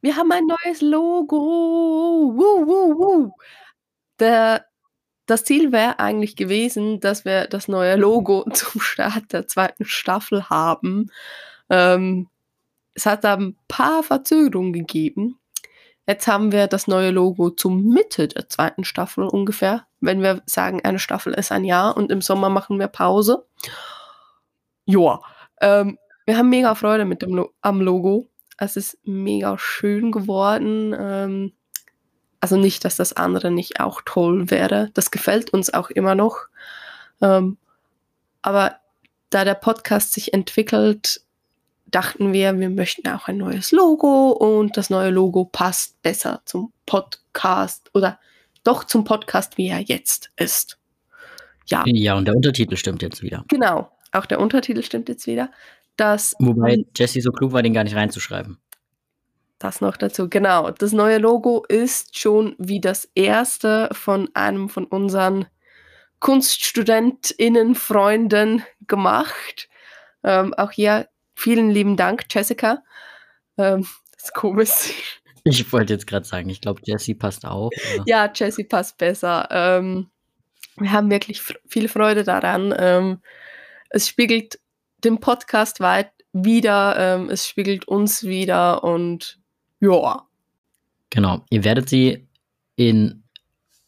Wir haben ein neues Logo. Woo, woo, woo. Der das Ziel wäre eigentlich gewesen, dass wir das neue Logo zum Start der zweiten Staffel haben. Ähm, es hat da ein paar Verzögerungen gegeben. Jetzt haben wir das neue Logo zum Mitte der zweiten Staffel ungefähr. Wenn wir sagen, eine Staffel ist ein Jahr und im Sommer machen wir Pause. Joa. Ähm, wir haben mega Freude mit dem Lo am Logo. Es ist mega schön geworden. Ähm, also nicht, dass das andere nicht auch toll wäre. Das gefällt uns auch immer noch. Ähm, aber da der Podcast sich entwickelt, dachten wir, wir möchten auch ein neues Logo und das neue Logo passt besser zum Podcast oder doch zum Podcast, wie er jetzt ist. Ja. Ja, und der Untertitel stimmt jetzt wieder. Genau, auch der Untertitel stimmt jetzt wieder. Das, Wobei Jesse so klug war, den gar nicht reinzuschreiben. Das noch dazu, genau. Das neue Logo ist schon wie das erste von einem von unseren KunststudentInnen, Freunden gemacht. Ähm, auch hier vielen lieben Dank, Jessica. Ähm, das ist komisch. Ich wollte jetzt gerade sagen, ich glaube, Jessie passt auch. Oder? Ja, Jessie passt besser. Ähm, wir haben wirklich viel Freude daran. Ähm, es spiegelt den Podcast weit wieder, ähm, es spiegelt uns wieder und ja. Genau. Ihr werdet sie in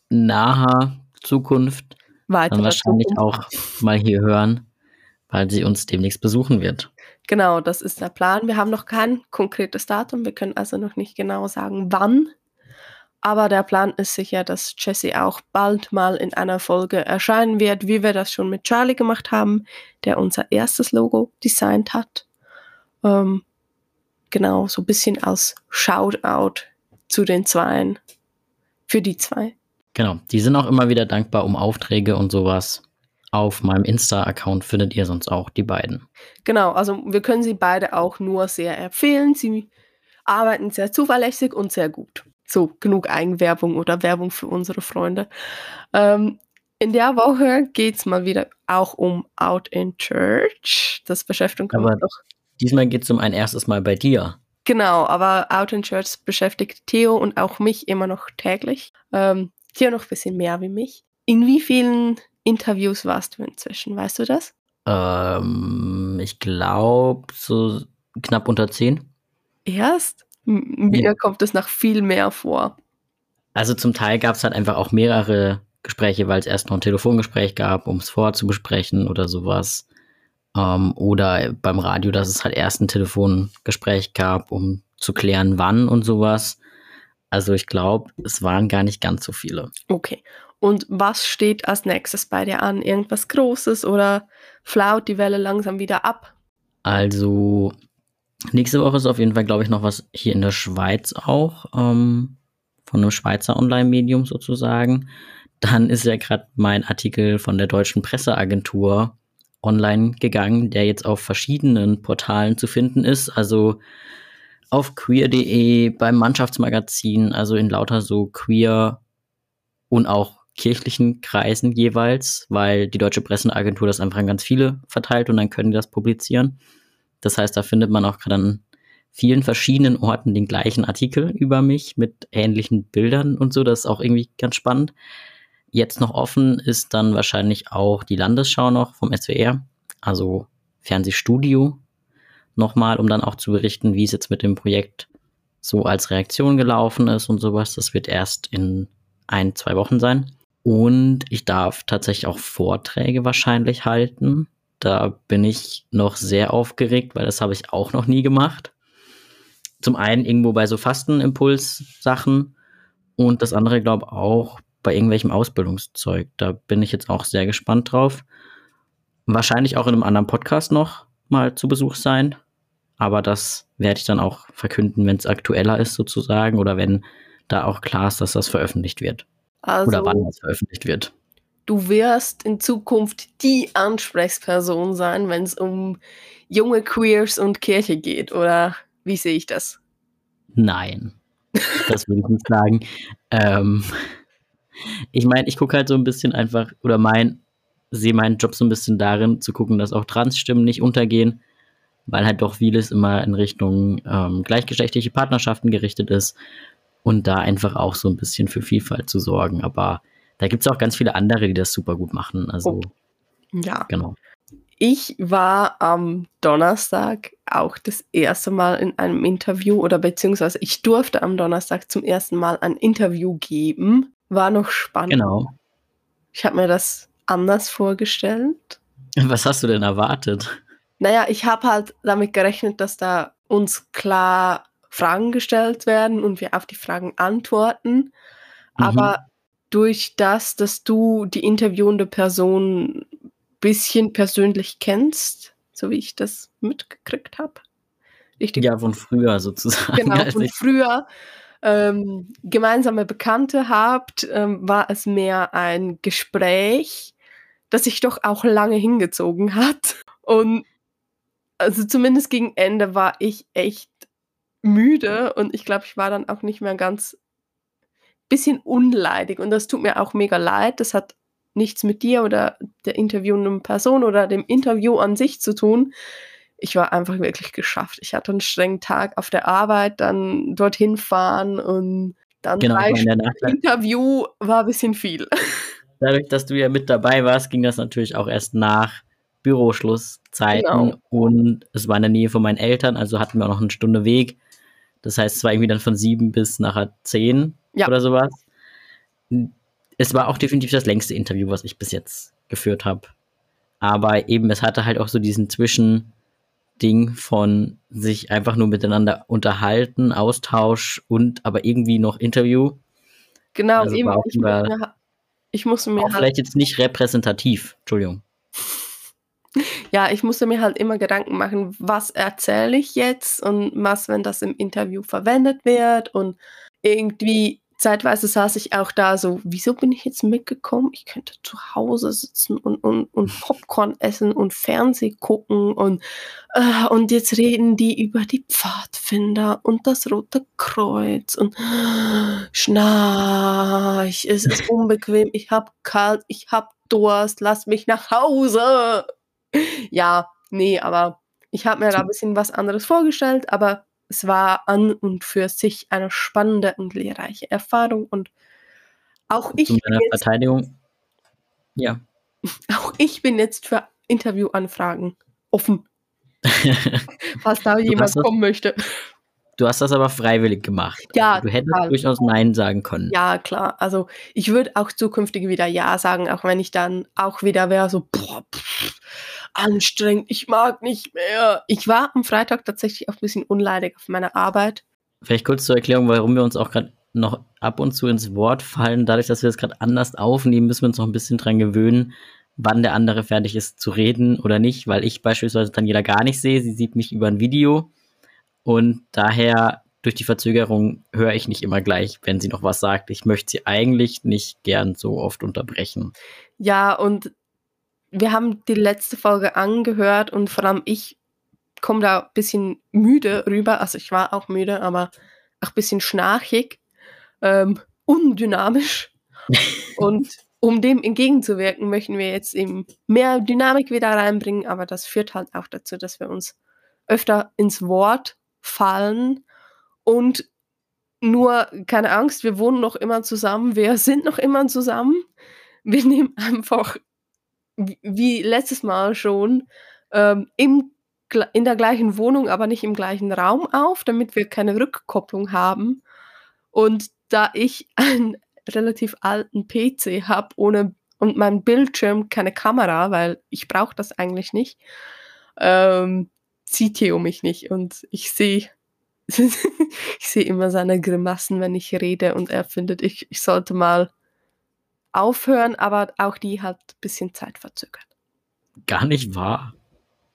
naher Zukunft Weiter dann wahrscheinlich Zukunft. auch mal hier hören, weil sie uns demnächst besuchen wird. Genau, das ist der Plan. Wir haben noch kein konkretes Datum. Wir können also noch nicht genau sagen, wann. Aber der Plan ist sicher, dass Jesse auch bald mal in einer Folge erscheinen wird, wie wir das schon mit Charlie gemacht haben, der unser erstes Logo designt hat. Ähm, genau, so ein bisschen als Shoutout zu den Zweien. Für die zwei. Genau, die sind auch immer wieder dankbar um Aufträge und sowas. Auf meinem Insta-Account findet ihr sonst auch die beiden. Genau, also wir können sie beide auch nur sehr empfehlen. Sie arbeiten sehr zuverlässig und sehr gut. So, genug Eigenwerbung oder Werbung für unsere Freunde. Ähm, in der Woche geht es mal wieder auch um Out in Church. Das beschäftigt uns doch Diesmal geht es um ein erstes Mal bei dir. Genau, aber Out in Church beschäftigt Theo und auch mich immer noch täglich. Ähm, Theo noch ein bisschen mehr wie mich. In wie vielen Interviews warst du inzwischen? Weißt du das? Ähm, ich glaube so knapp unter zehn. Erst? Mir kommt es nach viel mehr vor. Also zum Teil gab es halt einfach auch mehrere Gespräche, weil es erst noch ein Telefongespräch gab, um es vorzubesprechen oder sowas. Ähm, oder beim Radio, dass es halt erst ein Telefongespräch gab, um zu klären, wann und sowas. Also ich glaube, es waren gar nicht ganz so viele. Okay. Und was steht als nächstes bei dir an? Irgendwas Großes oder flaut die Welle langsam wieder ab? Also nächste Woche ist auf jeden Fall, glaube ich, noch was hier in der Schweiz auch, ähm, von einem Schweizer Online-Medium sozusagen. Dann ist ja gerade mein Artikel von der deutschen Presseagentur online gegangen, der jetzt auf verschiedenen Portalen zu finden ist. Also auf queer.de, beim Mannschaftsmagazin, also in lauter so queer und auch kirchlichen Kreisen jeweils, weil die Deutsche Presseagentur das einfach an ganz viele verteilt und dann können die das publizieren. Das heißt, da findet man auch gerade an vielen verschiedenen Orten den gleichen Artikel über mich mit ähnlichen Bildern und so. Das ist auch irgendwie ganz spannend. Jetzt noch offen ist dann wahrscheinlich auch die Landesschau noch vom SWR, also Fernsehstudio nochmal, um dann auch zu berichten, wie es jetzt mit dem Projekt so als Reaktion gelaufen ist und sowas. Das wird erst in ein, zwei Wochen sein. Und ich darf tatsächlich auch Vorträge wahrscheinlich halten. Da bin ich noch sehr aufgeregt, weil das habe ich auch noch nie gemacht. Zum einen irgendwo bei so Fastenimpuls-Sachen und das andere, glaube ich, auch bei irgendwelchem Ausbildungszeug. Da bin ich jetzt auch sehr gespannt drauf. Wahrscheinlich auch in einem anderen Podcast noch mal zu Besuch sein. Aber das werde ich dann auch verkünden, wenn es aktueller ist sozusagen oder wenn da auch klar ist, dass das veröffentlicht wird. Also, oder wann das veröffentlicht wird. Du wirst in Zukunft die Ansprechperson sein, wenn es um junge Queers und Kirche geht, oder wie sehe ich das? Nein, das würde ich nicht sagen. Ähm, ich meine, ich gucke halt so ein bisschen einfach, oder mein, sehe meinen Job so ein bisschen darin, zu gucken, dass auch Transstimmen nicht untergehen, weil halt doch vieles immer in Richtung ähm, gleichgeschlechtliche Partnerschaften gerichtet ist und da einfach auch so ein bisschen für Vielfalt zu sorgen. Aber da gibt es auch ganz viele andere, die das super gut machen. Also, oh. ja. Genau. Ich war am Donnerstag auch das erste Mal in einem Interview oder beziehungsweise ich durfte am Donnerstag zum ersten Mal ein Interview geben. War noch spannend. Genau. Ich habe mir das anders vorgestellt. Was hast du denn erwartet? Naja, ich habe halt damit gerechnet, dass da uns klar Fragen gestellt werden und wir auf die Fragen antworten. Mhm. Aber durch das, dass du die interviewende Person bisschen persönlich kennst, so wie ich das mitgekriegt habe. Ja, von früher sozusagen. Genau, von früher ähm, gemeinsame Bekannte habt, ähm, war es mehr ein Gespräch, das sich doch auch lange hingezogen hat. Und also zumindest gegen Ende war ich echt müde und ich glaube, ich war dann auch nicht mehr ganz bisschen unleidig und das tut mir auch mega leid. Das hat nichts mit dir oder der interviewenden Person oder dem Interview an sich zu tun. Ich war einfach wirklich geschafft. Ich hatte einen strengen Tag auf der Arbeit, dann dorthin fahren und dann genau, drei Interview war ein bisschen viel. Dadurch, dass du ja mit dabei warst, ging das natürlich auch erst nach Büroschlusszeiten genau. und es war in der Nähe von meinen Eltern, also hatten wir auch noch eine Stunde Weg. Das heißt, es war irgendwie dann von sieben bis nachher zehn ja. oder sowas es war auch definitiv das längste Interview, was ich bis jetzt geführt habe. Aber eben, es hatte halt auch so diesen Zwischending von sich einfach nur miteinander unterhalten, Austausch und aber irgendwie noch Interview. Genau, also eben. Ich, über, mir, ich musste mir auch halt vielleicht jetzt nicht repräsentativ, Entschuldigung. Ja, ich musste mir halt immer Gedanken machen, was erzähle ich jetzt und was, wenn das im Interview verwendet wird und irgendwie zeitweise saß ich auch da so, wieso bin ich jetzt mitgekommen? Ich könnte zu Hause sitzen und, und, und Popcorn essen und Fernseh gucken und, äh, und jetzt reden die über die Pfadfinder und das Rote Kreuz und äh, schnarch, es ist unbequem, ich hab kalt, ich hab Durst, lass mich nach Hause. Ja, nee, aber ich habe mir da ein bisschen was anderes vorgestellt, aber es war an und für sich eine spannende und lehrreiche Erfahrung und auch ich. Zu meiner Verteidigung. Ja. Auch ich bin jetzt für Interviewanfragen offen. falls da jemand kommen möchte. Du hast das aber freiwillig gemacht. Ja. Also du hättest klar. durchaus Nein sagen können. Ja, klar. Also ich würde auch zukünftig wieder Ja sagen, auch wenn ich dann auch wieder wäre so, boah, pff, anstrengend, ich mag nicht mehr. Ich war am Freitag tatsächlich auch ein bisschen unleidig auf meiner Arbeit. Vielleicht kurz zur Erklärung, warum wir uns auch gerade noch ab und zu ins Wort fallen. Dadurch, dass wir das gerade anders aufnehmen, müssen wir uns noch ein bisschen dran gewöhnen, wann der andere fertig ist zu reden oder nicht, weil ich beispielsweise Daniela gar nicht sehe. Sie sieht mich über ein Video und daher durch die Verzögerung höre ich nicht immer gleich, wenn sie noch was sagt. Ich möchte sie eigentlich nicht gern so oft unterbrechen. Ja, und wir haben die letzte Folge angehört und vor allem ich komme da ein bisschen müde rüber. Also ich war auch müde, aber auch ein bisschen schnarchig, ähm, undynamisch. und um dem entgegenzuwirken, möchten wir jetzt eben mehr Dynamik wieder reinbringen, aber das führt halt auch dazu, dass wir uns öfter ins Wort fallen und nur, keine Angst, wir wohnen noch immer zusammen, wir sind noch immer zusammen. Wir nehmen einfach wie letztes Mal schon, ähm, im, in der gleichen Wohnung, aber nicht im gleichen Raum auf, damit wir keine Rückkopplung haben. Und da ich einen relativ alten PC habe und mein Bildschirm keine Kamera, weil ich brauche das eigentlich nicht, ähm, sieht Theo mich nicht und ich sehe ich sehe immer seine Grimassen, wenn ich rede und er findet, ich, ich sollte mal aufhören, aber auch die hat ein bisschen Zeit verzögert. Gar nicht wahr.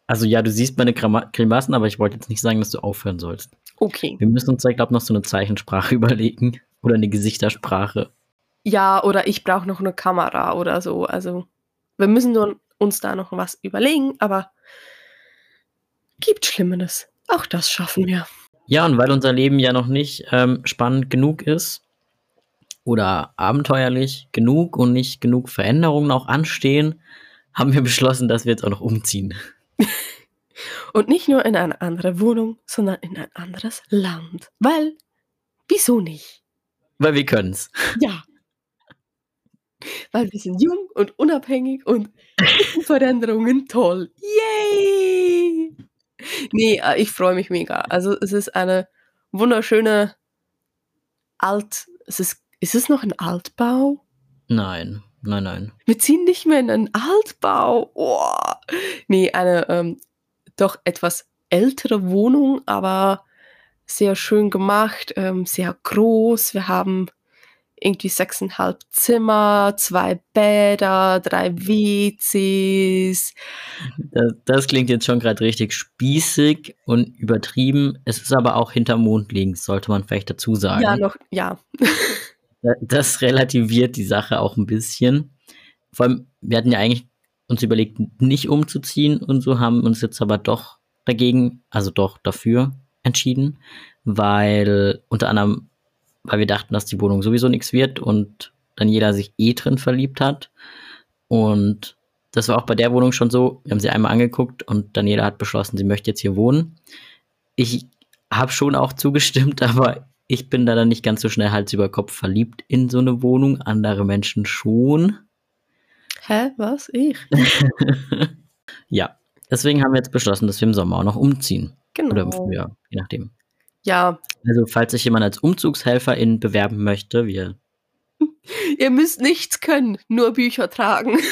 Also ja, du siehst meine Grimassen, aber ich wollte jetzt nicht sagen, dass du aufhören sollst. Okay. Wir müssen uns da, glaube ich, noch so eine Zeichensprache überlegen oder eine Gesichtersprache. Ja, oder ich brauche noch eine Kamera oder so. Also wir müssen nur uns da noch was überlegen, aber gibt Schlimmeres. Auch das schaffen wir. Ja, und weil unser Leben ja noch nicht ähm, spannend genug ist, oder abenteuerlich genug und nicht genug Veränderungen auch anstehen, haben wir beschlossen, dass wir jetzt auch noch umziehen. Und nicht nur in eine andere Wohnung, sondern in ein anderes Land. Weil, wieso nicht? Weil wir können's. Ja. Weil wir sind jung und unabhängig und Veränderungen toll. Yay! Nee, äh, ich freue mich mega. Also es ist eine wunderschöne Alt. Es ist, ist es noch ein Altbau? Nein, nein, nein. Wir ziehen nicht mehr in einen Altbau. Oh. Nee, eine ähm, doch etwas ältere Wohnung, aber sehr schön gemacht, ähm, sehr groß. Wir haben irgendwie sechseinhalb Zimmer, zwei Bäder, drei WCs. Das, das klingt jetzt schon gerade richtig spießig und übertrieben. Es ist aber auch hinter Mond liegend, sollte man vielleicht dazu sagen. Ja, noch, ja. das relativiert die Sache auch ein bisschen. Vor allem, wir hatten ja eigentlich uns überlegt, nicht umzuziehen und so haben uns jetzt aber doch dagegen, also doch dafür entschieden, weil unter anderem, weil wir dachten, dass die Wohnung sowieso nichts wird und dann jeder sich eh drin verliebt hat. Und das war auch bei der Wohnung schon so. Wir haben sie einmal angeguckt und Daniela hat beschlossen, sie möchte jetzt hier wohnen. Ich habe schon auch zugestimmt, aber ich bin da dann nicht ganz so schnell Hals über Kopf verliebt in so eine Wohnung. Andere Menschen schon. Hä? Was? Ich? ja, deswegen haben wir jetzt beschlossen, dass wir im Sommer auch noch umziehen. Genau. Oder im Frühjahr, je nachdem. Ja. Also, falls sich jemand als Umzugshelferin bewerben möchte, wir. Ihr müsst nichts können, nur Bücher tragen.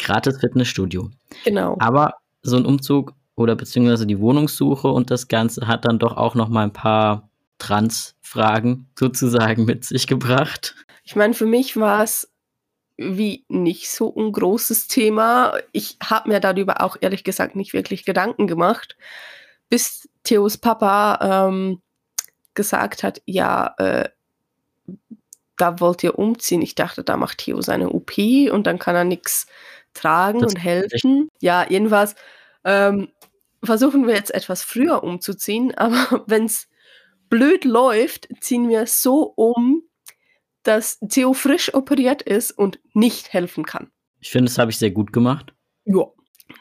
Gratis Fitnessstudio. Genau. Aber so ein Umzug oder beziehungsweise die Wohnungssuche und das Ganze hat dann doch auch noch mal ein paar Trans-Fragen sozusagen mit sich gebracht. Ich meine, für mich war es wie nicht so ein großes Thema. Ich habe mir darüber auch ehrlich gesagt nicht wirklich Gedanken gemacht, bis Theos Papa ähm, gesagt hat, ja, äh, da wollt ihr umziehen. Ich dachte, da macht Theo seine OP und dann kann er nichts tragen das und helfen. Ja, jedenfalls ähm, versuchen wir jetzt etwas früher umzuziehen, aber wenn es blöd läuft, ziehen wir so um, dass Theo frisch operiert ist und nicht helfen kann. Ich finde, das habe ich sehr gut gemacht. Ja.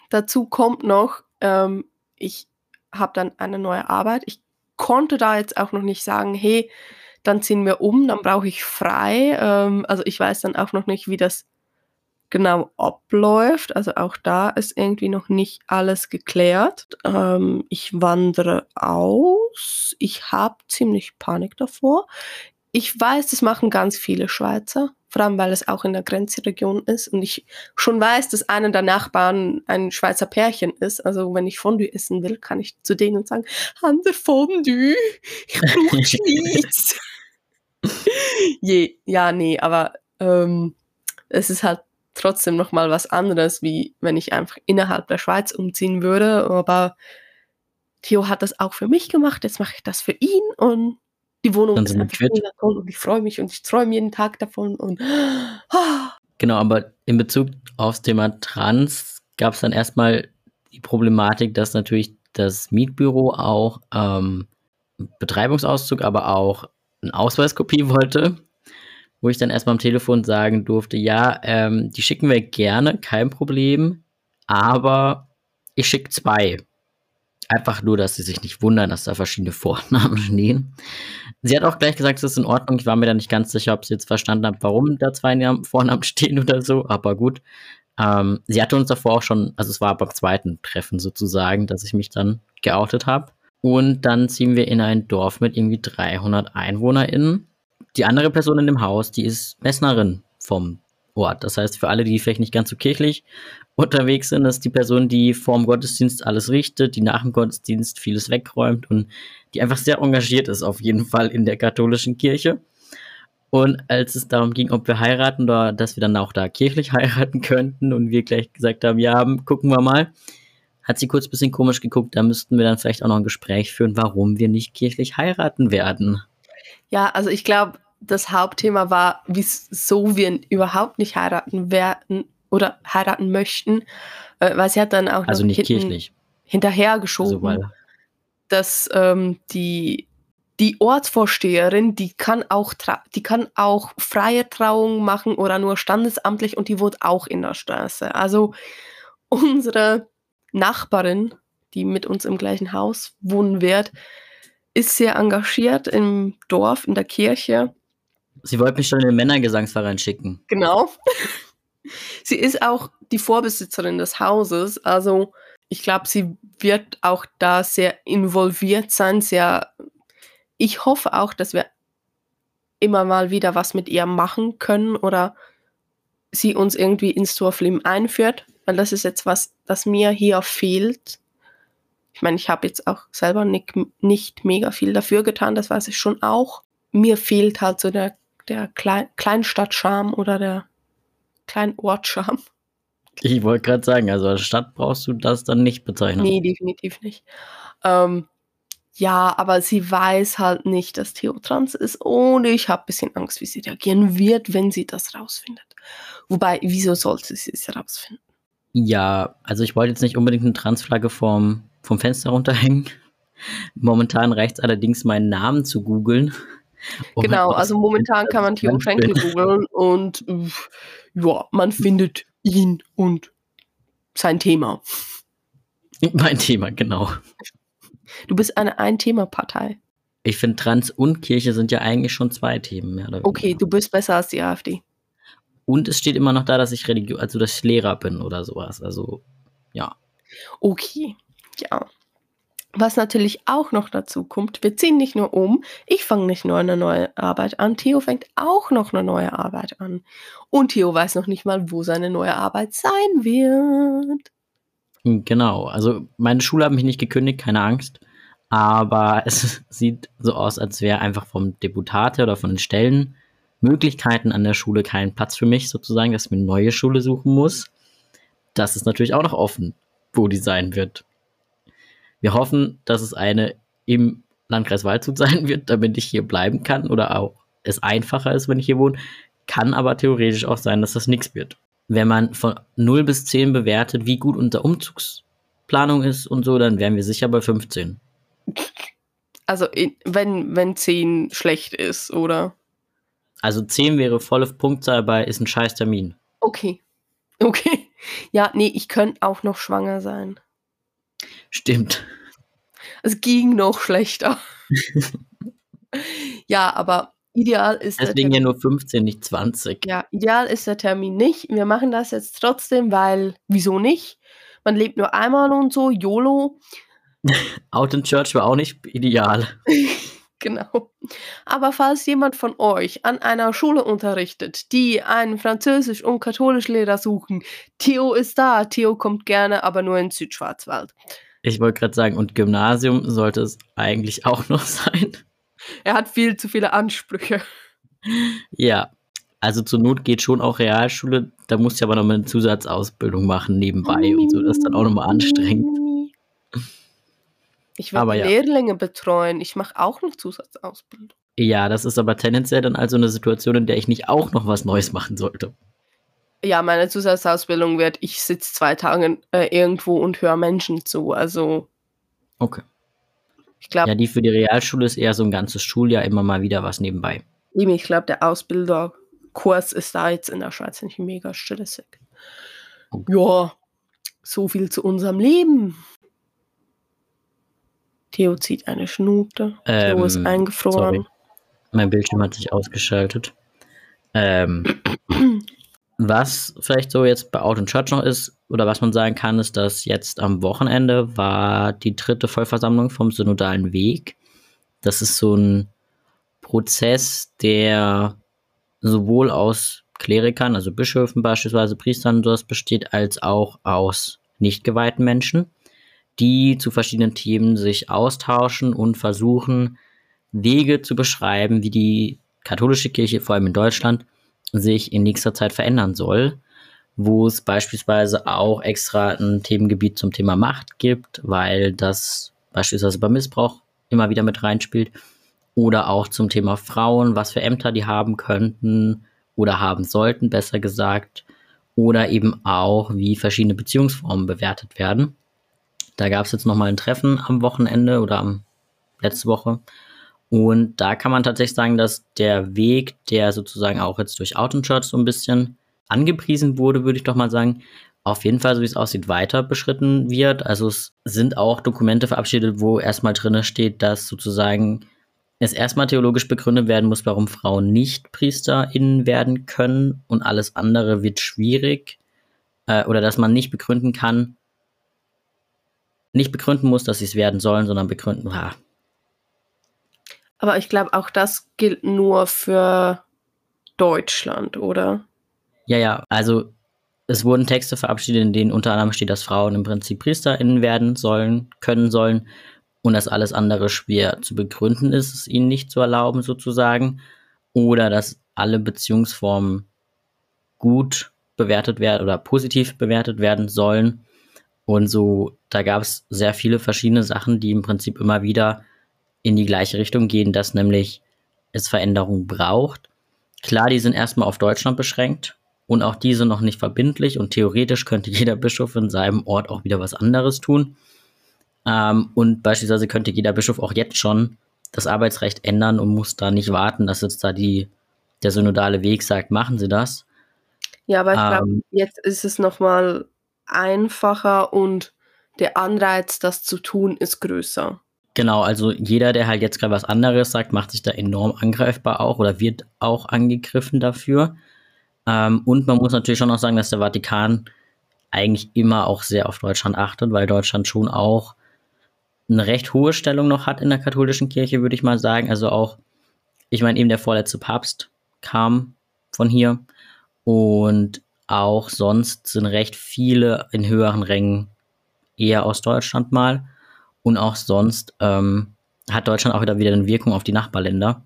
Dazu kommt noch, ähm, ich habe dann eine neue Arbeit. Ich konnte da jetzt auch noch nicht sagen, hey, dann ziehen wir um, dann brauche ich frei. Ähm, also ich weiß dann auch noch nicht, wie das genau abläuft. Also auch da ist irgendwie noch nicht alles geklärt. Ähm, ich wandere aus. Ich habe ziemlich Panik davor. Ich weiß, das machen ganz viele Schweizer, vor allem weil es auch in der Grenzregion ist und ich schon weiß, dass einer der Nachbarn ein Schweizer Pärchen ist. Also wenn ich Fondue essen will, kann ich zu denen sagen, haben Fondue? Ich brauche Schnitt. Je, ja, nee, aber ähm, es ist halt trotzdem noch mal was anderes, wie wenn ich einfach innerhalb der Schweiz umziehen würde. Aber Theo hat das auch für mich gemacht, jetzt mache ich das für ihn und die Wohnung Dann ist einfach mega toll und ich freue mich und ich träume jeden Tag davon und ah, Genau, aber in Bezug aufs Thema Trans gab es dann erstmal die Problematik, dass natürlich das Mietbüro auch ähm, Betreibungsauszug, aber auch eine Ausweiskopie wollte, wo ich dann erstmal am Telefon sagen durfte, ja, ähm, die schicken wir gerne, kein Problem, aber ich schicke zwei. Einfach nur, dass sie sich nicht wundern, dass da verschiedene Vornamen stehen. Sie hat auch gleich gesagt, es ist in Ordnung. Ich war mir da nicht ganz sicher, ob sie jetzt verstanden hat, warum da zwei Namen- Vornamen stehen oder so, aber gut. Ähm, sie hatte uns davor auch schon, also es war beim zweiten Treffen sozusagen, dass ich mich dann geoutet habe. Und dann ziehen wir in ein Dorf mit irgendwie 300 EinwohnerInnen. Die andere Person in dem Haus, die ist Messnerin vom Ort. Das heißt, für alle, die vielleicht nicht ganz so kirchlich unterwegs sind, ist die Person, die vorm Gottesdienst alles richtet, die nach dem Gottesdienst vieles wegräumt und die einfach sehr engagiert ist, auf jeden Fall in der katholischen Kirche. Und als es darum ging, ob wir heiraten oder dass wir dann auch da kirchlich heiraten könnten und wir gleich gesagt haben, ja, gucken wir mal, hat sie kurz ein bisschen komisch geguckt, da müssten wir dann vielleicht auch noch ein Gespräch führen, warum wir nicht kirchlich heiraten werden. Ja, also ich glaube, das Hauptthema war, wieso wir überhaupt nicht heiraten werden oder heiraten möchten, äh, weil sie hat dann auch Also nicht hinten kirchlich. hinterhergeschoben, Also dass ähm, die die Ortsvorsteherin, die kann auch die kann auch freie Trauung machen oder nur standesamtlich und die wohnt auch in der Straße. Also unsere Nachbarin, die mit uns im gleichen Haus wohnen wird, ist sehr engagiert im Dorf, in der Kirche. Sie wollte mich schon in den Männergesangsverein schicken. Genau. sie ist auch die Vorbesitzerin des Hauses. Also ich glaube, sie wird auch da sehr involviert sein. Sehr. Ich hoffe auch, dass wir immer mal wieder was mit ihr machen können oder sie uns irgendwie ins Dorfleben einführt, weil das ist jetzt was, das mir hier fehlt. Ich meine, ich habe jetzt auch selber nicht, nicht mega viel dafür getan, das weiß ich schon auch. Mir fehlt halt so der, der Klein Kleinstadt-Charme oder der Kleinort-Charme. Ich wollte gerade sagen, also als Stadt brauchst du das dann nicht bezeichnen. Nee, definitiv nicht. Ähm, ja, aber sie weiß halt nicht, dass Theo trans ist und ich habe ein bisschen Angst, wie sie reagieren wird, wenn sie das rausfindet. Wobei, wieso sollte sie es rausfinden? Ja, also ich wollte jetzt nicht unbedingt eine Transflagge vom, vom Fenster runterhängen. Momentan reicht es allerdings, meinen Namen zu googeln. Genau, also momentan kann man Theo Schenkel googeln und ja, man findet ihn und sein Thema. Mein Thema, genau. Du bist eine Ein-Thema-Partei. Ich finde, Trans und Kirche sind ja eigentlich schon zwei Themen. Mehr oder okay, du bist besser als die AfD. Und es steht immer noch da, dass ich Religion, also dass ich Lehrer bin oder sowas. Also, ja. Okay, ja. Was natürlich auch noch dazu kommt, wir ziehen nicht nur um, ich fange nicht nur eine neue Arbeit an, Theo fängt auch noch eine neue Arbeit an. Und Theo weiß noch nicht mal, wo seine neue Arbeit sein wird. Genau, also meine Schule hat mich nicht gekündigt, keine Angst. Aber es sieht so aus, als wäre einfach vom Deputate oder von den Stellenmöglichkeiten an der Schule kein Platz für mich, sozusagen, dass ich mir eine neue Schule suchen muss. Das ist natürlich auch noch offen, wo die sein wird. Wir hoffen, dass es eine im Landkreis Waldshut sein wird, damit ich hier bleiben kann oder auch es einfacher ist, wenn ich hier wohne. Kann aber theoretisch auch sein, dass das nichts wird wenn man von 0 bis 10 bewertet, wie gut unsere Umzugsplanung ist und so, dann wären wir sicher bei 15. Also wenn, wenn 10 schlecht ist, oder? Also 10 wäre volle Punktzahl bei ist ein scheiß Termin. Okay. Okay. Ja, nee, ich könnte auch noch schwanger sein. Stimmt. Es ging noch schlechter. ja, aber Ideal ist Deswegen ja nur 15, nicht 20. Ja, ideal ist der Termin nicht. Wir machen das jetzt trotzdem, weil wieso nicht? Man lebt nur einmal und so, YOLO. Out in Church war auch nicht ideal. genau. Aber falls jemand von euch an einer Schule unterrichtet, die einen Französisch- und Katholischlehrer suchen, Theo ist da. Theo kommt gerne, aber nur in Südschwarzwald. Ich wollte gerade sagen, und Gymnasium sollte es eigentlich auch noch sein. Er hat viel zu viele Ansprüche. Ja, also zur Not geht schon auch Realschule. Da musst du aber noch mal eine Zusatzausbildung machen nebenbei und so. Das ist dann auch nochmal anstrengend. Ich werde ja. Lehrlinge betreuen. Ich mache auch noch Zusatzausbildung. Ja, das ist aber tendenziell dann also eine Situation, in der ich nicht auch noch was Neues machen sollte. Ja, meine Zusatzausbildung wird, ich sitze zwei Tage äh, irgendwo und höre Menschen zu. Also. Okay. Ich glaube. Ja, die für die Realschule ist eher so ein ganzes Schuljahr immer mal wieder was nebenbei. Ich glaube, der Ausbilderkurs ist da jetzt in der Schweiz nicht mega stressig. Okay. Ja, so viel zu unserem Leben. Theo zieht eine Schnute. Ähm, Theo ist ähm, eingefroren. Sorry. Mein Bildschirm hat sich ausgeschaltet. Ähm, was vielleicht so jetzt bei Out in Church noch ist, oder was man sagen kann, ist, dass jetzt am Wochenende war die dritte Vollversammlung vom Synodalen Weg. Das ist so ein Prozess, der sowohl aus Klerikern, also Bischöfen beispielsweise, Priestern sowas besteht, als auch aus nicht geweihten Menschen, die zu verschiedenen Themen sich austauschen und versuchen, Wege zu beschreiben, wie die katholische Kirche, vor allem in Deutschland, sich in nächster Zeit verändern soll, wo es beispielsweise auch extra ein Themengebiet zum Thema Macht gibt, weil das beispielsweise beim Missbrauch immer wieder mit reinspielt, oder auch zum Thema Frauen, was für Ämter die haben könnten oder haben sollten, besser gesagt, oder eben auch, wie verschiedene Beziehungsformen bewertet werden. Da gab es jetzt nochmal ein Treffen am Wochenende oder am letzte Woche und da kann man tatsächlich sagen, dass der Weg, der sozusagen auch jetzt durch Out Church so ein bisschen angepriesen wurde, würde ich doch mal sagen, auf jeden Fall, so wie es aussieht, weiter beschritten wird. Also es sind auch Dokumente verabschiedet, wo erstmal drin steht, dass sozusagen es erstmal theologisch begründet werden muss, warum Frauen nicht PriesterInnen werden können und alles andere wird schwierig. Äh, oder dass man nicht begründen kann, nicht begründen muss, dass sie es werden sollen, sondern begründen, ah. Aber ich glaube, auch das gilt nur für Deutschland, oder? Ja, ja, also es wurden Texte verabschiedet, in denen unter anderem steht, dass Frauen im Prinzip PriesterInnen werden sollen, können sollen und dass alles andere schwer zu begründen ist, es ihnen nicht zu erlauben, sozusagen. Oder dass alle Beziehungsformen gut bewertet werden oder positiv bewertet werden sollen. Und so, da gab es sehr viele verschiedene Sachen, die im Prinzip immer wieder in die gleiche Richtung gehen, dass nämlich es Veränderungen braucht. Klar, die sind erstmal auf Deutschland beschränkt und auch diese noch nicht verbindlich und theoretisch könnte jeder Bischof in seinem Ort auch wieder was anderes tun. Ähm, und beispielsweise könnte jeder Bischof auch jetzt schon das Arbeitsrecht ändern und muss da nicht warten, dass jetzt da die, der synodale Weg sagt, machen Sie das. Ja, aber ich ähm, glaube, jetzt ist es nochmal einfacher und der Anreiz, das zu tun, ist größer. Genau, also jeder, der halt jetzt gerade was anderes sagt, macht sich da enorm angreifbar auch oder wird auch angegriffen dafür. Ähm, und man muss natürlich schon noch sagen, dass der Vatikan eigentlich immer auch sehr auf Deutschland achtet, weil Deutschland schon auch eine recht hohe Stellung noch hat in der katholischen Kirche, würde ich mal sagen. Also auch, ich meine, eben der vorletzte Papst kam von hier und auch sonst sind recht viele in höheren Rängen eher aus Deutschland mal. Und auch sonst ähm, hat Deutschland auch wieder, wieder eine Wirkung auf die Nachbarländer.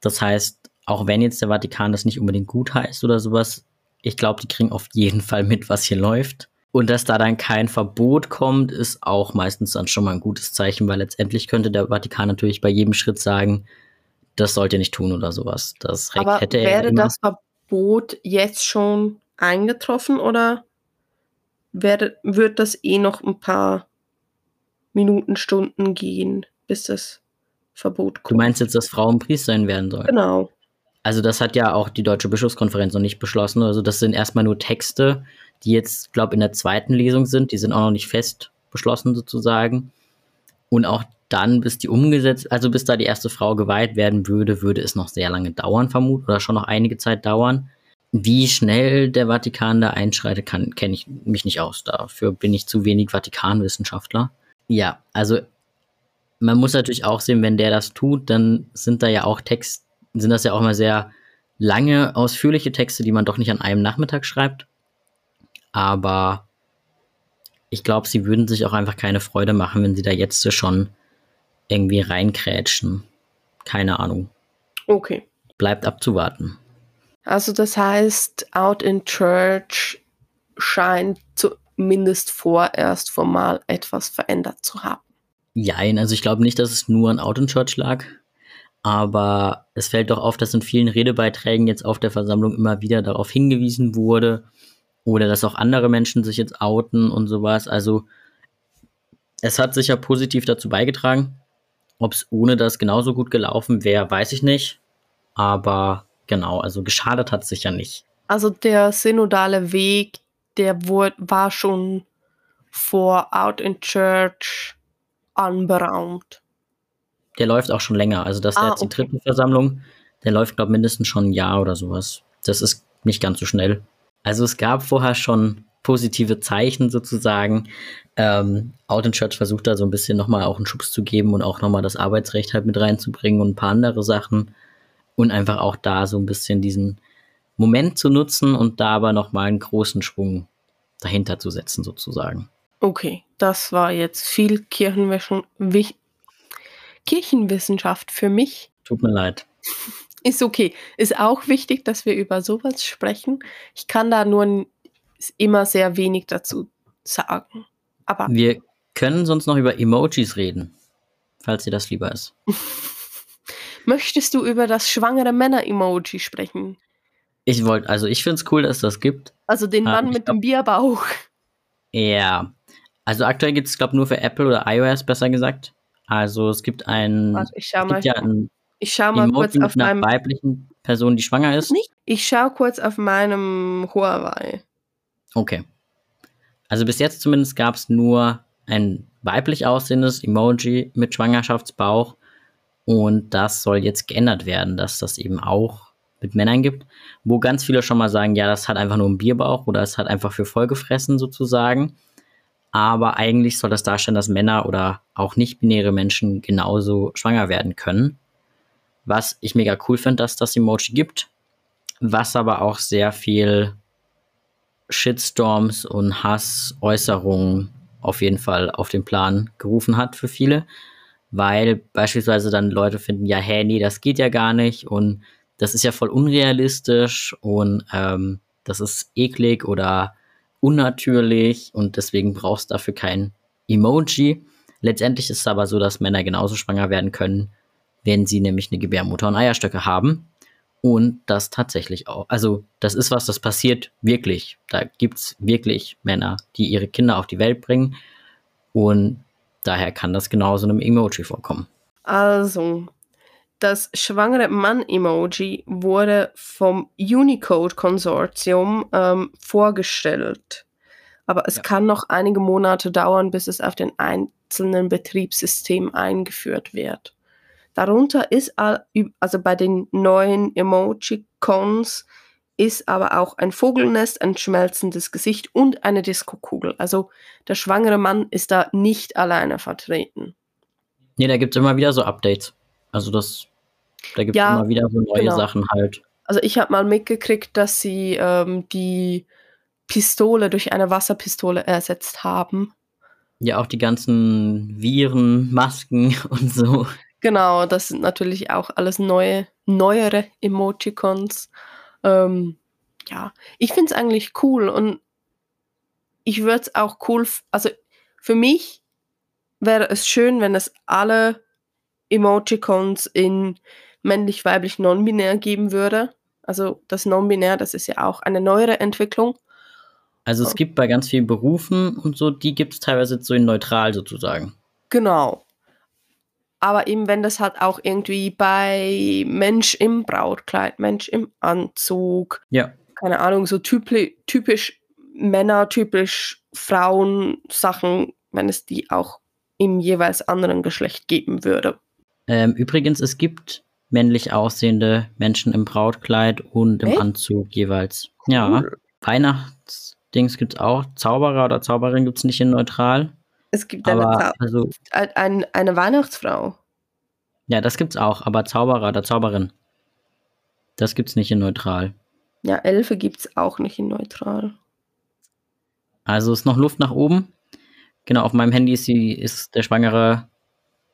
Das heißt, auch wenn jetzt der Vatikan das nicht unbedingt gut heißt oder sowas, ich glaube, die kriegen auf jeden Fall mit, was hier läuft. Und dass da dann kein Verbot kommt, ist auch meistens dann schon mal ein gutes Zeichen, weil letztendlich könnte der Vatikan natürlich bei jedem Schritt sagen, das sollt ihr nicht tun oder sowas. Das Aber hätte er wäre das Verbot jetzt schon eingetroffen oder wäre, wird das eh noch ein paar Minuten, Stunden gehen, bis das Verbot kommt? Du meinst jetzt, dass Frauen Priester sein werden sollen? Genau. Also das hat ja auch die Deutsche Bischofskonferenz noch nicht beschlossen. Also das sind erstmal nur Texte, die jetzt, glaube ich, in der zweiten Lesung sind. Die sind auch noch nicht fest beschlossen sozusagen. Und auch dann, bis die umgesetzt, also bis da die erste Frau geweiht werden würde, würde es noch sehr lange dauern, vermutlich, oder schon noch einige Zeit dauern. Wie schnell der Vatikan da einschreitet, kann, kenne ich mich nicht aus. Dafür bin ich zu wenig Vatikanwissenschaftler. Ja, also man muss natürlich auch sehen, wenn der das tut, dann sind da ja auch Texte, sind das ja auch immer sehr lange, ausführliche Texte, die man doch nicht an einem Nachmittag schreibt. Aber ich glaube, sie würden sich auch einfach keine Freude machen, wenn sie da jetzt schon irgendwie reinkrätschen. Keine Ahnung. Okay. Bleibt abzuwarten. Also das heißt, Out in Church scheint zumindest vorerst formal etwas verändert zu haben. Jein, also ich glaube nicht, dass es nur an Out in Church lag. Aber es fällt doch auf, dass in vielen Redebeiträgen jetzt auf der Versammlung immer wieder darauf hingewiesen wurde oder dass auch andere Menschen sich jetzt outen und sowas. Also es hat sicher positiv dazu beigetragen. Ob es ohne das genauso gut gelaufen wäre, weiß ich nicht. Aber genau, also geschadet hat es sicher nicht. Also der synodale Weg, der wurde, war schon vor Out in Church anberaumt der läuft auch schon länger. Also das ist ah, jetzt die okay. dritte Versammlung. Der läuft, glaube ich, mindestens schon ein Jahr oder sowas. Das ist nicht ganz so schnell. Also es gab vorher schon positive Zeichen sozusagen. Ähm, Out in Church versucht da so ein bisschen nochmal auch einen Schubs zu geben und auch nochmal das Arbeitsrecht halt mit reinzubringen und ein paar andere Sachen. Und einfach auch da so ein bisschen diesen Moment zu nutzen und da aber nochmal einen großen Schwung dahinter zu setzen sozusagen. Okay, das war jetzt viel Kirchenwissenschaft für mich. Tut mir leid. Ist okay. Ist auch wichtig, dass wir über sowas sprechen. Ich kann da nur immer sehr wenig dazu sagen. Aber wir können sonst noch über Emojis reden, falls dir das lieber ist. Möchtest du über das schwangere Männer-Emoji sprechen? Ich wollte, also ich finde es cool, dass das gibt. Also den Mann mit glaub, dem Bierbauch. Ja. Also aktuell gibt es, glaube ich, nur für Apple oder iOS, besser gesagt. Also es gibt ein, Warte, ich schau mal, ja ein ich schau mal kurz auf einer weiblichen Person, die schwanger ist. Nicht? Ich schau kurz auf meinem Huawei. Okay. Also bis jetzt zumindest gab es nur ein weiblich aussehendes Emoji mit Schwangerschaftsbauch und das soll jetzt geändert werden, dass das eben auch mit Männern gibt, wo ganz viele schon mal sagen, ja, das hat einfach nur einen Bierbauch oder es hat einfach für vollgefressen sozusagen. Aber eigentlich soll das darstellen, dass Männer oder auch nicht-binäre Menschen genauso schwanger werden können. Was ich mega cool finde, dass das Emoji gibt. Was aber auch sehr viel Shitstorms und Hassäußerungen auf jeden Fall auf den Plan gerufen hat für viele. Weil beispielsweise dann Leute finden, ja, hä, nee, das geht ja gar nicht und das ist ja voll unrealistisch und ähm, das ist eklig oder unnatürlich und deswegen brauchst du dafür kein Emoji. Letztendlich ist es aber so, dass Männer genauso schwanger werden können, wenn sie nämlich eine Gebärmutter und Eierstöcke haben. Und das tatsächlich auch. Also, das ist was, das passiert wirklich. Da gibt es wirklich Männer, die ihre Kinder auf die Welt bringen. Und daher kann das genauso einem Emoji vorkommen. Also, das schwangere Mann-Emoji wurde vom Unicode-Konsortium ähm, vorgestellt. Aber es ja. kann noch einige Monate dauern, bis es auf den einzelnen Betriebssystemen eingeführt wird. Darunter ist, also bei den neuen Emoji-Cons, ist aber auch ein Vogelnest, ein schmelzendes Gesicht und eine Diskokugel. Also der schwangere Mann ist da nicht alleine vertreten. Nee, da gibt es immer wieder so Updates. Also das da gibt es ja, immer wieder so neue genau. Sachen halt. Also ich habe mal mitgekriegt, dass sie ähm, die Pistole durch eine Wasserpistole ersetzt haben. Ja, auch die ganzen Viren, Masken und so. Genau, das sind natürlich auch alles neue, neuere Emojicons. Ähm, ja, ich finde es eigentlich cool und ich würde es auch cool, also für mich wäre es schön, wenn es alle Emojicons in männlich, weiblich, non-binär geben würde. Also das non-binär, das ist ja auch eine neuere Entwicklung. Also es gibt bei ganz vielen Berufen und so, die gibt es teilweise so in neutral sozusagen. Genau. Aber eben wenn das halt auch irgendwie bei Mensch im Brautkleid, Mensch im Anzug, ja. keine Ahnung, so typisch, typisch Männer, typisch Frauen Sachen, wenn es die auch im jeweils anderen Geschlecht geben würde. Ähm, übrigens, es gibt männlich aussehende Menschen im Brautkleid und im Echt? Anzug jeweils. Cool. Ja. Weihnachtsdings gibt es auch. Zauberer oder Zauberin gibt es nicht in neutral. Es gibt eine, aber, also, ein, eine Weihnachtsfrau. Ja, das gibt's auch, aber Zauberer oder Zauberin. Das gibt's nicht in neutral. Ja, Elfe gibt's auch nicht in neutral. Also ist noch Luft nach oben. Genau, auf meinem Handy ist, die, ist der schwangere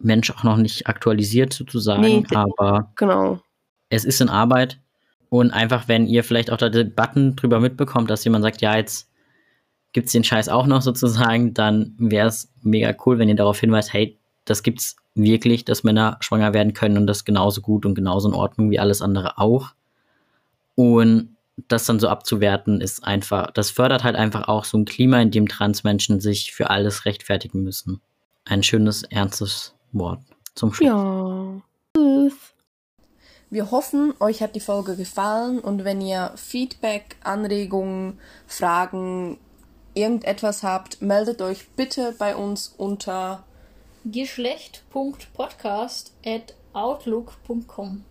Mensch auch noch nicht aktualisiert sozusagen, nee, aber genau. es ist in Arbeit. Und einfach, wenn ihr vielleicht auch da Debatten drüber mitbekommt, dass jemand sagt, ja, jetzt gibt es den Scheiß auch noch sozusagen, dann wäre es mega cool, wenn ihr darauf hinweist, hey, das gibt's wirklich, dass Männer schwanger werden können und das genauso gut und genauso in Ordnung wie alles andere auch. Und das dann so abzuwerten, ist einfach, das fördert halt einfach auch so ein Klima, in dem Transmenschen sich für alles rechtfertigen müssen. Ein schönes, ernstes Wort zum Schluss. Ja. Wir hoffen, euch hat die Folge gefallen und wenn ihr Feedback, Anregungen, Fragen, irgendetwas habt, meldet euch bitte bei uns unter geschlecht.podcast@outlook.com.